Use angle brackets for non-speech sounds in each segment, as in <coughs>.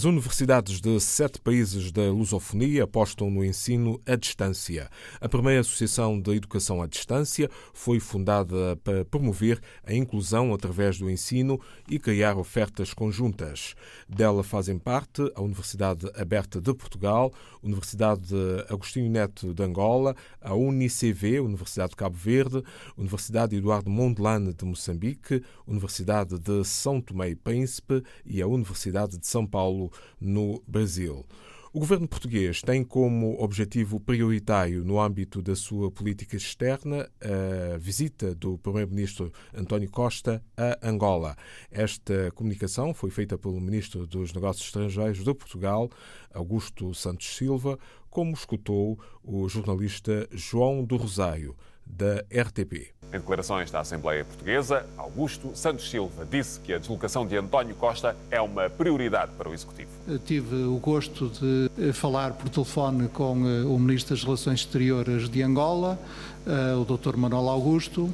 As universidades de sete países da lusofonia apostam no ensino à distância. A primeira Associação de Educação à Distância foi fundada para promover a inclusão através do ensino e criar ofertas conjuntas. Dela fazem parte a Universidade Aberta de Portugal, Universidade Agostinho Neto de Angola, a UNICV, Universidade de Cabo Verde, Universidade Eduardo Mondlane de Moçambique, Universidade de São Tomé e Príncipe e a Universidade de São Paulo, no Brasil. O governo português tem como objetivo prioritário no âmbito da sua política externa a visita do primeiro-ministro António Costa a Angola. Esta comunicação foi feita pelo ministro dos Negócios Estrangeiros de Portugal, Augusto Santos Silva, como escutou o jornalista João do Rosário, da RTP. Em declarações da Assembleia Portuguesa, Augusto Santos Silva disse que a deslocação de António Costa é uma prioridade para o Executivo. Tive o gosto de eh, falar por telefone com eh, o Ministro das Relações Exteriores de Angola, eh, o Dr. Manuel Augusto,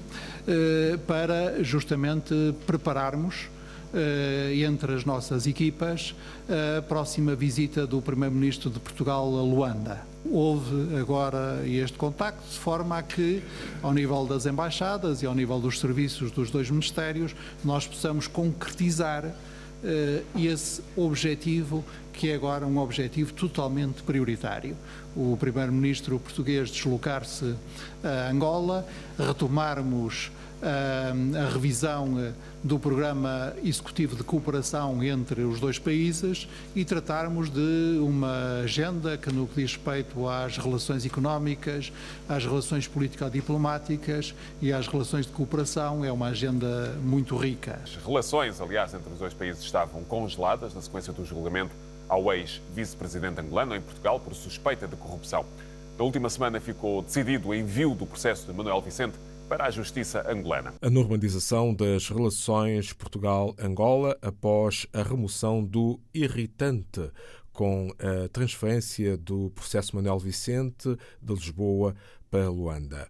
para justamente prepararmos entre as nossas equipas a próxima visita do Primeiro-Ministro de Portugal a Luanda houve agora este contacto, de forma a que, ao nível das embaixadas e ao nível dos serviços dos dois ministérios, nós possamos concretizar uh, esse objetivo, que é agora um objetivo totalmente prioritário. O primeiro-ministro português deslocar-se a Angola, retomarmos a revisão eh, do programa executivo de cooperação entre os dois países e tratarmos de uma agenda que, no que diz respeito às relações económicas, às relações político-diplomáticas e às relações de cooperação, é uma agenda muito rica. As relações, aliás, entre os dois países estavam congeladas na sequência do julgamento ao ex-vice-presidente angolano em Portugal por suspeita de corrupção. Na última semana ficou decidido o envio do processo de Manuel Vicente para a justiça angolana. A normalização das relações Portugal-Angola após a remoção do irritante com a transferência do processo Manuel Vicente de Lisboa para Luanda.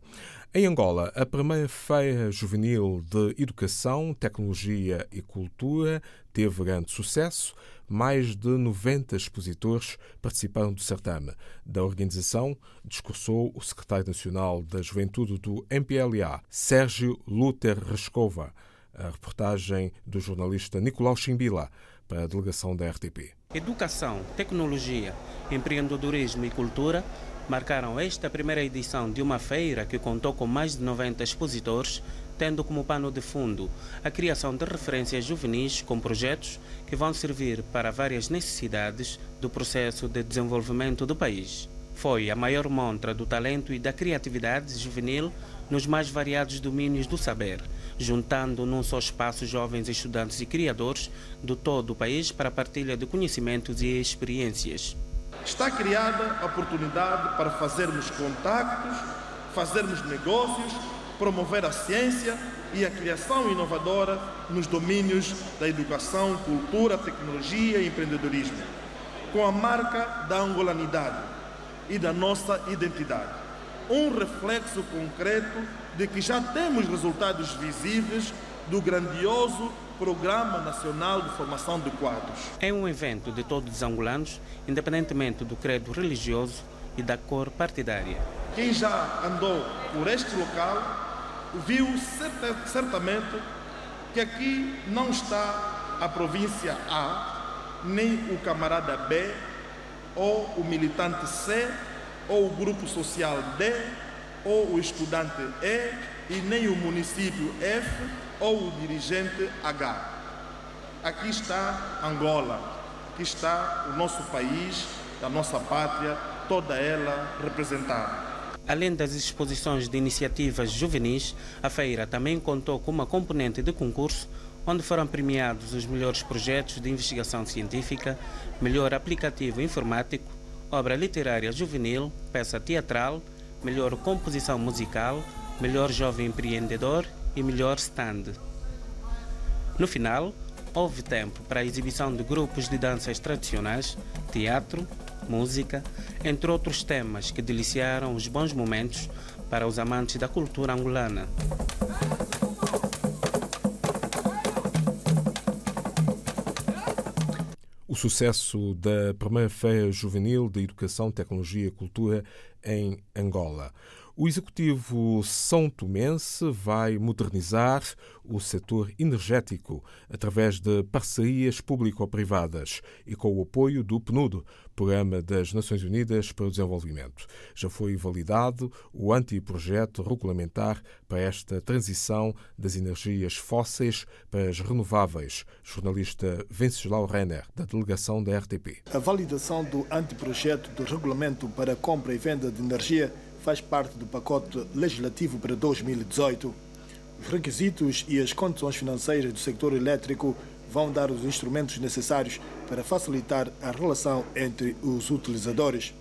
Em Angola, a primeira feira juvenil de educação, tecnologia e cultura teve grande sucesso. Mais de 90 expositores participaram do certame. Da organização, discursou o secretário nacional da Juventude do MPLA, Sérgio Luther Rescova. A reportagem do jornalista Nicolau Chimbila para a delegação da RTP. Educação, tecnologia, empreendedorismo e cultura marcaram esta primeira edição de uma feira que contou com mais de 90 expositores, tendo como pano de fundo a criação de referências juvenis com projetos que vão servir para várias necessidades do processo de desenvolvimento do país. Foi a maior montra do talento e da criatividade juvenil nos mais variados domínios do saber, juntando num só espaço jovens estudantes e criadores do todo o país para a partilha de conhecimentos e experiências. Está criada a oportunidade para fazermos contactos, fazermos negócios, promover a ciência e a criação inovadora nos domínios da educação, cultura, tecnologia e empreendedorismo, com a marca da angolanidade e da nossa identidade. Um reflexo concreto de que já temos resultados visíveis do grandioso Programa Nacional de Formação de Quadros. É um evento de todos os angolanos, independentemente do credo religioso e da cor partidária. Quem já andou por este local viu certa, certamente que aqui não está a província A, nem o camarada B, ou o militante C, ou o grupo social D, ou o estudante E, e nem o município F, ou o dirigente H. Aqui está Angola, aqui está o nosso país, a nossa pátria, toda ela representada. Além das exposições de iniciativas juvenis, a feira também contou com uma componente de concurso onde foram premiados os melhores projetos de investigação científica, melhor aplicativo informático, obra literária juvenil, peça teatral, melhor composição musical, melhor jovem empreendedor e melhor stand. No final, houve tempo para a exibição de grupos de danças tradicionais, teatro, música, entre outros temas que deliciaram os bons momentos para os amantes da cultura angolana. O sucesso da primeira Feira Juvenil de Educação, Tecnologia e Cultura em Angola. O Executivo São Tomense vai modernizar o setor energético através de parcerias público-privadas e com o apoio do PNUD, Programa das Nações Unidas para o Desenvolvimento. Já foi validado o anteprojeto regulamentar para esta transição das energias fósseis para as renováveis. Jornalista Venceslau Renner, da delegação da RTP. A validação do anteprojeto de regulamento para compra e venda de energia faz parte do pacote legislativo para 2018. Os requisitos e as condições financeiras do setor elétrico vão dar os instrumentos necessários para facilitar a relação entre os utilizadores.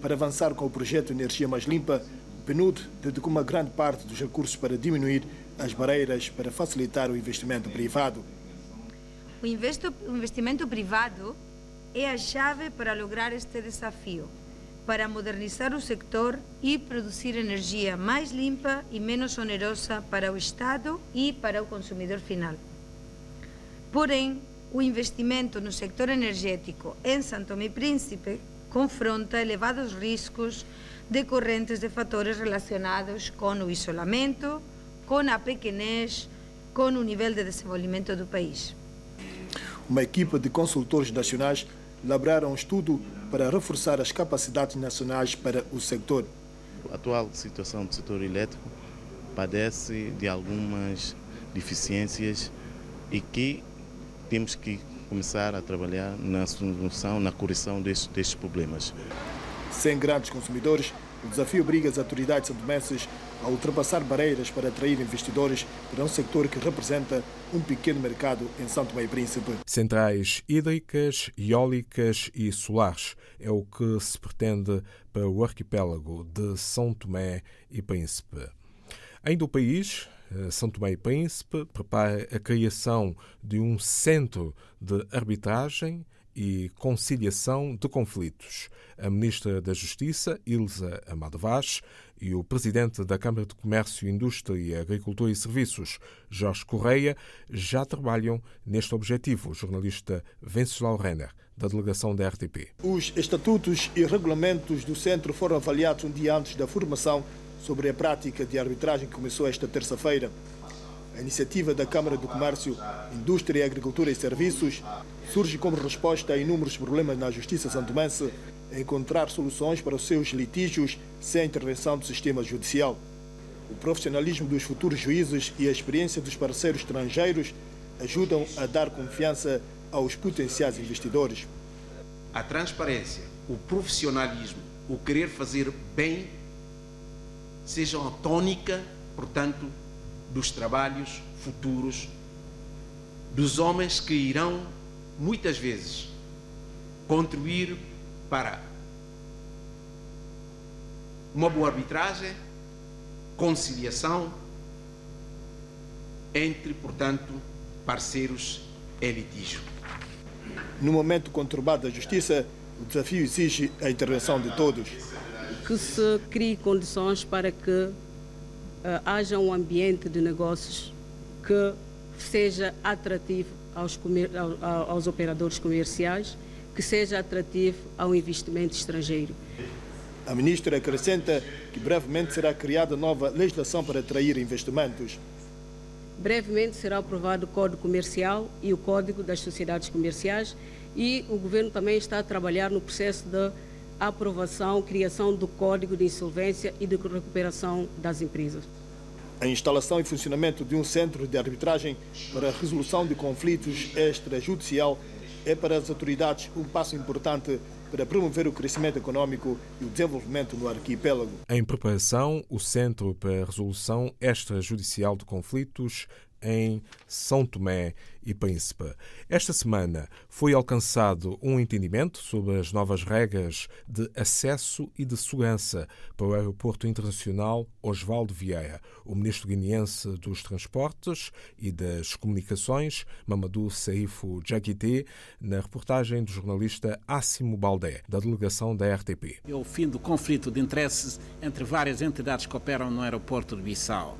Para avançar com o projeto Energia Mais Limpa, o PNUD dedicou uma grande parte dos recursos para diminuir as barreiras para facilitar o investimento privado. O investimento privado é a chave para lograr este desafio para modernizar o sector e produzir energia mais limpa e menos onerosa para o Estado e para o consumidor final. Porém, o investimento no sector energético em Santo Tomé e Príncipe confronta elevados riscos decorrentes de fatores relacionados com o isolamento, com a pequenez, com o nível de desenvolvimento do país. Uma equipa de consultores nacionais elaboraram um estudo para reforçar as capacidades nacionais para o setor. A atual situação do setor elétrico padece de algumas deficiências e que temos que começar a trabalhar na solução, na correção destes, destes problemas. Sem grandes consumidores, o desafio obriga as autoridades santomenses a ultrapassar barreiras para atrair investidores para um sector que representa um pequeno mercado em São Tomé e Príncipe. Centrais hídricas, eólicas e solares é o que se pretende para o arquipélago de São Tomé e Príncipe. Ainda o país, eh, São Tomé e Príncipe, prepara a criação de um centro de arbitragem e conciliação de conflitos. A Ministra da Justiça, Ilza Amado Vaz, e o Presidente da Câmara de Comércio, Indústria, Agricultura e Serviços, Jorge Correia, já trabalham neste objetivo. O jornalista Venceslau Renner, da delegação da RTP. Os estatutos e regulamentos do centro foram avaliados um dia antes da formação sobre a prática de arbitragem que começou esta terça-feira. A iniciativa da Câmara do Comércio, Indústria, Agricultura e Serviços surge como resposta a inúmeros problemas na Justiça santomense encontrar soluções para os seus litígios sem a intervenção do sistema judicial. O profissionalismo dos futuros juízes e a experiência dos parceiros estrangeiros ajudam a dar confiança aos potenciais investidores. A transparência, o profissionalismo, o querer fazer bem sejam a tônica, portanto, dos trabalhos futuros dos homens que irão muitas vezes contribuir para uma boa arbitragem, conciliação entre, portanto, parceiros em litígio. No momento conturbado da justiça, o desafio exige a intervenção de todos. Que se crie condições para que uh, haja um ambiente de negócios que seja atrativo aos, aos operadores comerciais, que seja atrativo ao investimento estrangeiro. A ministra acrescenta que brevemente será criada nova legislação para atrair investimentos. Brevemente será aprovado o Código Comercial e o Código das Sociedades Comerciais e o Governo também está a trabalhar no processo de aprovação, criação do Código de Insolvência e de Recuperação das Empresas. A instalação e funcionamento de um centro de arbitragem para a resolução de conflitos extrajudicial é para as autoridades um passo importante para promover o crescimento econômico e o desenvolvimento no arquipélago. Em preparação, o Centro para a Resolução Extrajudicial de Conflitos em São Tomé e Príncipe. Esta semana foi alcançado um entendimento sobre as novas regras de acesso e de segurança para o Aeroporto Internacional Osvaldo Vieira. O ministro guineense dos Transportes e das Comunicações, Mamadou Saifo Jaguité, na reportagem do jornalista Assimo Baldé, da delegação da RTP. É o fim do conflito de interesses entre várias entidades que operam no aeroporto de Bissau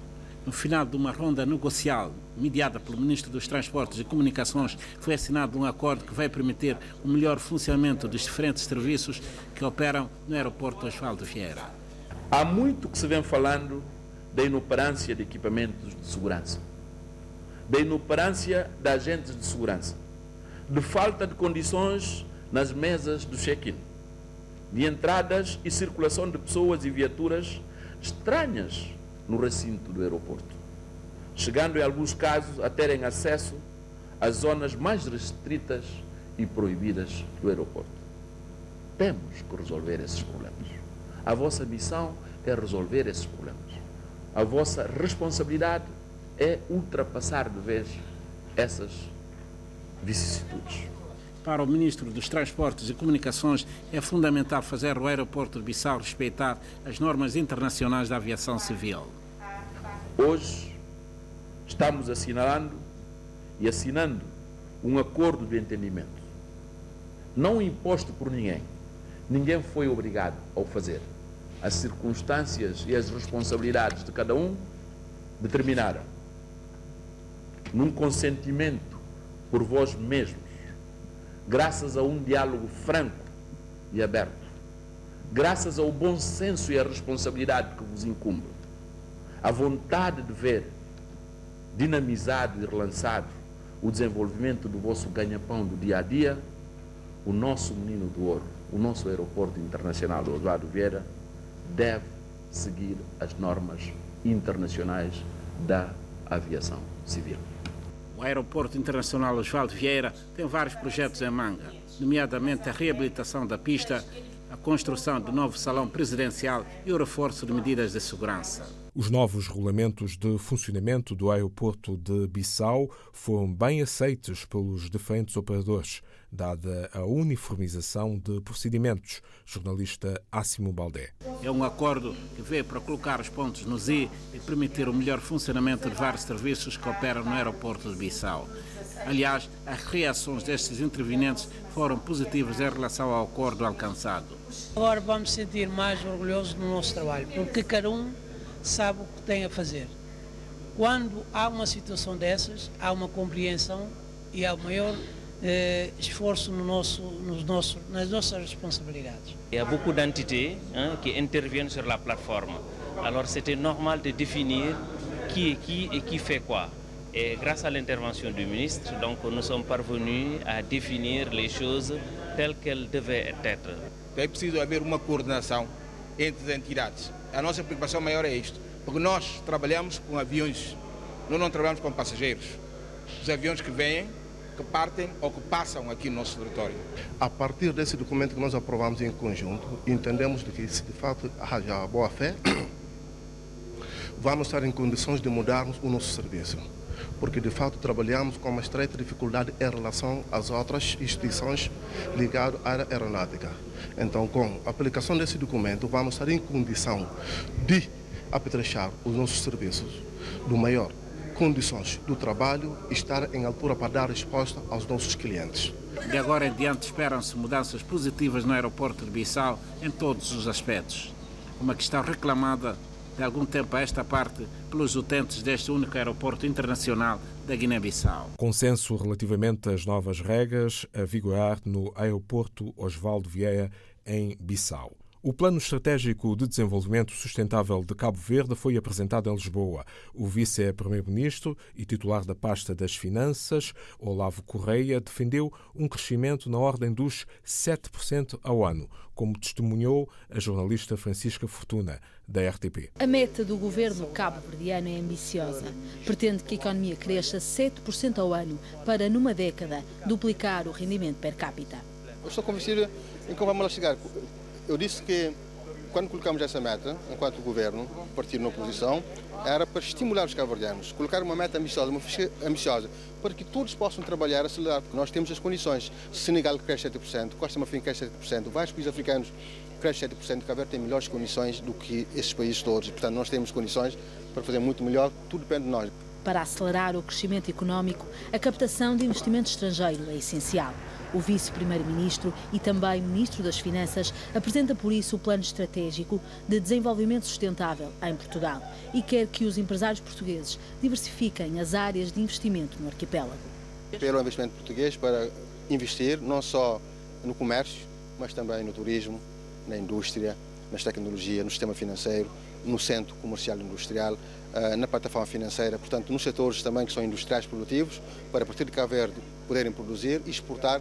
No final de uma ronda negocial mediada pelo Ministro dos Transportes e Comunicações, foi assinado um acordo que vai permitir o melhor funcionamento dos diferentes serviços que operam no aeroporto Osvaldo Vieira. Há muito que se vem falando da inoperância de equipamentos de segurança, da inoperância de agentes de segurança, de falta de condições nas mesas do check-in, de entradas e circulação de pessoas e viaturas estranhas no recinto do aeroporto, chegando em alguns casos a terem acesso às zonas mais restritas e proibidas do aeroporto. Temos que resolver esses problemas. A vossa missão é resolver esses problemas. A vossa responsabilidade é ultrapassar de vez essas vicissitudes. Para o Ministro dos Transportes e Comunicações, é fundamental fazer o aeroporto de Bissau respeitar as normas internacionais da aviação civil. Hoje estamos assinalando e assinando um acordo de entendimento, não imposto por ninguém. Ninguém foi obrigado a o fazer. As circunstâncias e as responsabilidades de cada um determinaram, num consentimento por vós mesmos, graças a um diálogo franco e aberto, graças ao bom senso e à responsabilidade que vos incumbe, a vontade de ver dinamizado e relançado o desenvolvimento do vosso ganha-pão do dia a dia, o nosso menino do ouro, o nosso aeroporto internacional do Oswaldo Vieira, deve seguir as normas internacionais da aviação civil. O Aeroporto Internacional Osvaldo Vieira tem vários projetos em manga, nomeadamente a reabilitação da pista, a construção do novo salão presidencial e o reforço de medidas de segurança. Os novos regulamentos de funcionamento do aeroporto de Bissau foram bem aceitos pelos diferentes operadores, dada a uniformização de procedimentos. Jornalista Assimo Baldé. É um acordo que veio para colocar os pontos no Z e permitir o melhor funcionamento de vários serviços que operam no aeroporto de Bissau. Aliás, as reações destes intervenientes foram positivas em relação ao acordo alcançado. Agora vamos sentir mais orgulhosos do nosso trabalho, porque cada um sabe o que tem a fazer. Quando há uma situação dessas, há uma compreensão e há o maior eh, esforço no nosso, nos nossos, nas nossas responsabilidades. Il y a beaucoup d'entités hein, qui interviennent sur la plateforme. Alors c'était normal de définir qui est qui et qui fait quoi. Et grâce à l'intervention du ministre, donc, nous sommes parvenus à définir les choses telles qu'elles devaient être. É preciso haver uma coordenação entre as entidades. A nossa preocupação maior é isto, porque nós trabalhamos com aviões, nós não trabalhamos com passageiros. Os aviões que vêm, que partem ou que passam aqui no nosso território. A partir desse documento que nós aprovamos em conjunto, entendemos que se de fato haja boa fé, <coughs> vamos estar em condições de mudarmos o nosso serviço. Porque de fato trabalhamos com uma estreita dificuldade em relação às outras instituições ligadas à área aeronáutica. Então, com a aplicação desse documento, vamos estar em condição de apetrechar os nossos serviços do maior condições do trabalho e estar em altura para dar resposta aos nossos clientes. De agora em diante esperam-se mudanças positivas no aeroporto de Bissau em todos os aspectos. Uma questão reclamada de algum tempo a esta parte pelos utentes deste único aeroporto internacional da Guiné-Bissau. Consenso relativamente às novas regras a vigorar no aeroporto Osvaldo Vieira em Bissau. O Plano Estratégico de Desenvolvimento Sustentável de Cabo Verde foi apresentado em Lisboa. O vice-primeiro-ministro e titular da pasta das Finanças, Olavo Correia, defendeu um crescimento na ordem dos 7% ao ano, como testemunhou a jornalista Francisca Fortuna, da RTP. A meta do governo cabo-verdiano é ambiciosa. Pretende que a economia cresça 7% ao ano para, numa década, duplicar o rendimento per capita. Eu estou convencido em que vamos lá chegar. Eu disse que quando colocamos essa meta, enquanto governo, partido na oposição, era para estimular os cabo-verdianos, colocar uma meta ambiciosa, uma ficha ambiciosa, para que todos possam trabalhar acelerado, porque nós temos as condições. Senegal cresce 7%, Costa Marfim cresce 7%, vários países africanos crescem 7%, Cabo Verde tem melhores condições do que esses países todos. Portanto, nós temos condições para fazer muito melhor, tudo depende de nós. Para acelerar o crescimento económico, a captação de investimento estrangeiro é essencial. O vice-primeiro-ministro e também ministro das Finanças apresenta por isso o plano estratégico de desenvolvimento sustentável em Portugal e quer que os empresários portugueses diversifiquem as áreas de investimento no arquipélago. Pelo investimento português para investir não só no comércio, mas também no turismo, na indústria, nas tecnologias, no sistema financeiro, no centro comercial industrial, eh, na plataforma financeira, portanto, nos setores também que são industriais produtivos, para a partir de Cabo Verde poderem produzir e exportar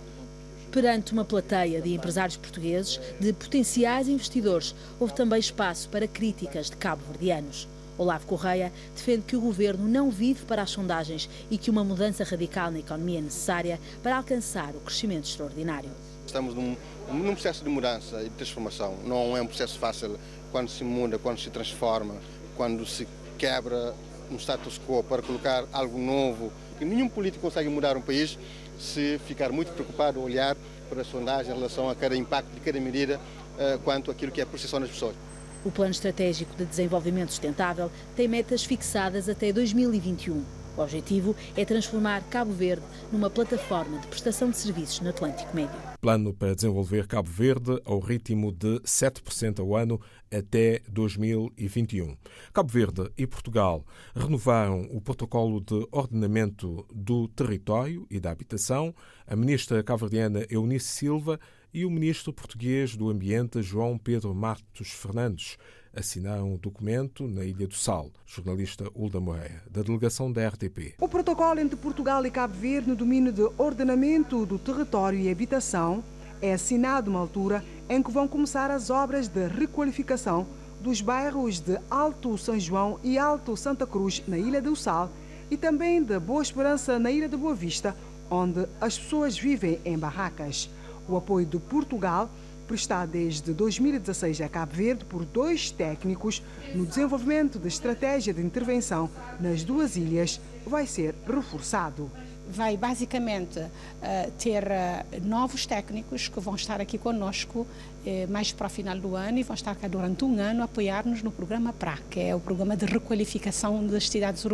Perante uma plateia de empresários portugueses, de potenciais investidores, houve também espaço para críticas de cabo-verdianos. Olavo Correia defende que o governo não vive para as sondagens e que uma mudança radical na economia é necessária para alcançar o crescimento extraordinário. Estamos num, num processo de mudança e de transformação. Não é um processo fácil quando se muda, quando se transforma, quando se quebra um status quo para colocar algo novo. E nenhum político consegue mudar um país se ficar muito preocupado, olhar para a sondagem em relação a cada impacto de cada medida uh, quanto àquilo que é a percepção das pessoas. O Plano Estratégico de Desenvolvimento Sustentável tem metas fixadas até 2021. O objetivo é transformar Cabo Verde numa plataforma de prestação de serviços no Atlântico Médio. Plano para desenvolver Cabo Verde ao ritmo de 7% ao ano até 2021. Cabo Verde e Portugal renovaram o protocolo de ordenamento do território e da habitação. A ministra cabo-verdiana Eunice Silva e o ministro português do Ambiente João Pedro Matos Fernandes assinaram um documento na Ilha do Sal. Jornalista Hulda Moreira, da delegação da RTP. O protocolo entre Portugal e Cabo Verde no domínio de ordenamento do território e habitação é assinado numa altura em que vão começar as obras de requalificação dos bairros de Alto São João e Alto Santa Cruz, na Ilha do Sal, e também de Boa Esperança, na Ilha de Boa Vista, onde as pessoas vivem em barracas. O apoio de Portugal prestado desde 2016 a Cabo Verde por dois técnicos no desenvolvimento da estratégia de intervenção nas duas ilhas, vai ser reforçado. Vai basicamente uh, ter uh, novos técnicos que vão estar aqui conosco uh, mais para o final do ano e vão estar cá durante um ano a apoiar-nos no programa PRA, que é o programa de requalificação das cidades,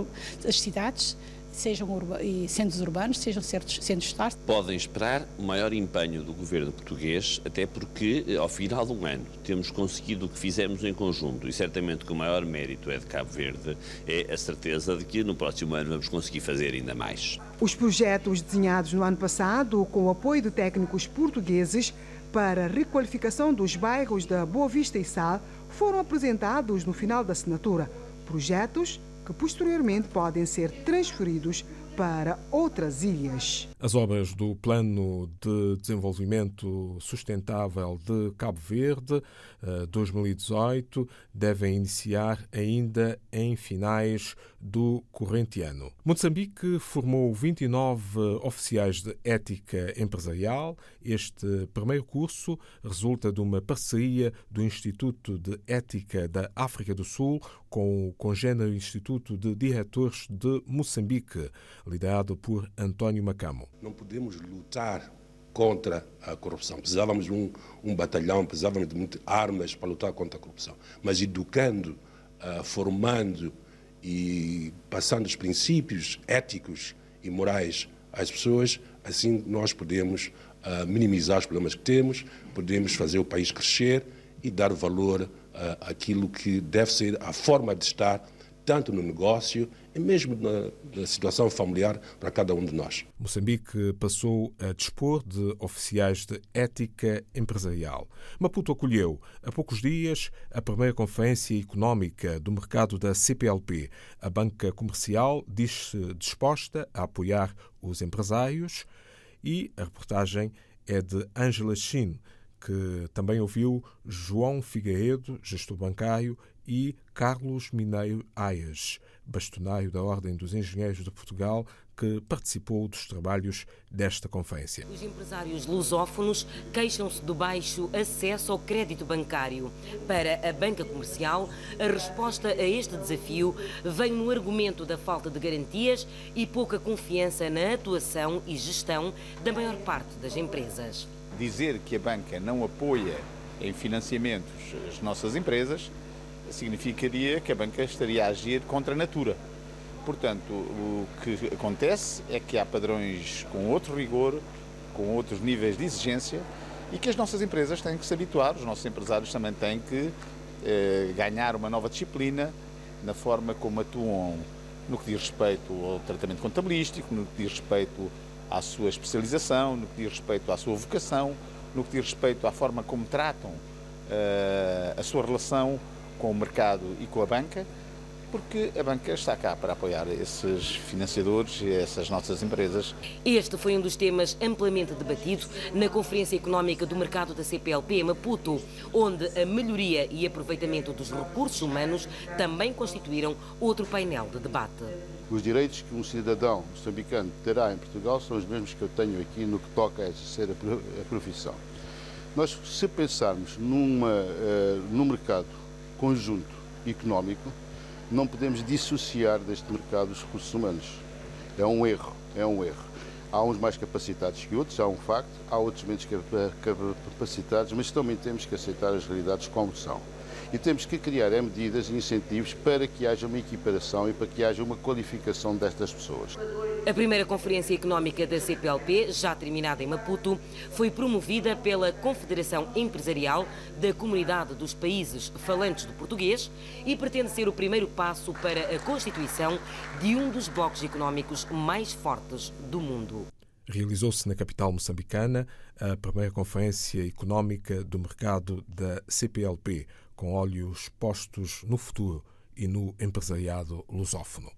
das cidades sejam centros urbanos, sejam centros de Estado. Podem esperar o maior empenho do governo português, até porque, eh, ao final de um ano, temos conseguido o que fizemos em conjunto e certamente que o maior mérito é de Cabo Verde, é a certeza de que no próximo ano vamos conseguir fazer ainda mais. Os projetos desenhados no ano passado, com o apoio de técnicos portugueses para a requalificação dos bairros da Boa Vista e Sal, foram apresentados no final da assinatura. Projetos que posteriormente podem ser transferidos para outras ilhas. As obras do Plano de Desenvolvimento Sustentável de Cabo Verde 2018 eh, devem iniciar ainda em finais do corrente ano. Moçambique formou 29 oficiais de ética empresarial. Este primeiro curso resulta de uma parceria do Instituto de Ética da África do Sul com o congênero Instituto de Diretores de Moçambique, liderado por António Macamo. Não podemos lutar contra a corrupção. Precisávamos de um, um batalhão, precisávamos de muitas armas para lutar contra a corrupção. Mas educando, uh, formando e passando os princípios éticos e morais às pessoas, assim nós podemos uh, minimizar os problemas que temos, podemos fazer o país crescer e dar valor uh, àquilo que deve ser a forma de estar tanto no negócio e mesmo na, na, situação familiar para cada um de nós. Moçambique passou a dispor de oficiais de ética empresarial. Maputo acolheu, há poucos dias, a primeira conferência económica do mercado da CPLP. A banca comercial diz-se disposta a apoiar os empresários e a reportagem é de Angela Chin, que também ouviu João Figueiredo, gestor bancário, e Carlos Mineiro Aias, bastonário da Ordem dos Engenheiros de Portugal, que participou dos trabalhos desta conferência. Os empresários lusófonos queixam-se do baixo acesso ao crédito bancário. Para a banca comercial, a resposta a este desafio vem no argumento da falta de garantias e pouca confiança na atuação e gestão da maior parte das empresas. Dizer que a banca não apoia em financiamentos as nossas empresas significaria que a banca estaria a agir contra a natura. Portanto, o que acontece é que há padrões com outro rigor com outros níveis de exigência e que as nossas empresas têm que se habituar, os nossos empresários também têm que eh, ganhar uma nova disciplina na forma como atuam no que diz respeito ao tratamento contabilístico, no que diz respeito à sua especialização, no que diz respeito à sua vocação, no que diz respeito à forma como tratam uh, a sua relação com o mercado e com a banca porque a banca está cá para apoiar esses financiadores e essas nossas empresas. Este foi um dos temas amplamente debatido na Conferência Económica do Mercado da CPLP em Maputo, onde a melhoria e aproveitamento dos recursos humanos também constituíram outro painel de debate. Os direitos que um cidadão moçambicano terá em Portugal são os mesmos que eu tenho aqui no que toca a exercer a profissão. Nós, se pensarmos numa, uh, num mercado conjunto económico, não podemos dissociar deste mercado os recursos humanos. É um erro, é um erro. Há uns mais capacitados que outros, há um facto, há outros menos capacitados, mas também temos que aceitar as realidades como são. E temos que criar é, medidas e incentivos para que haja uma equiparação e para que haja uma qualificação destas pessoas. A primeira Conferência Económica da CPLP, já terminada em Maputo, foi promovida pela Confederação Empresarial da Comunidade dos Países Falantes do Português e pretende ser o primeiro passo para a constituição de um dos blocos económicos mais fortes do mundo. Realizou-se na capital moçambicana a primeira Conferência Económica do Mercado da CPLP, com olhos postos no futuro e no empresariado lusófono.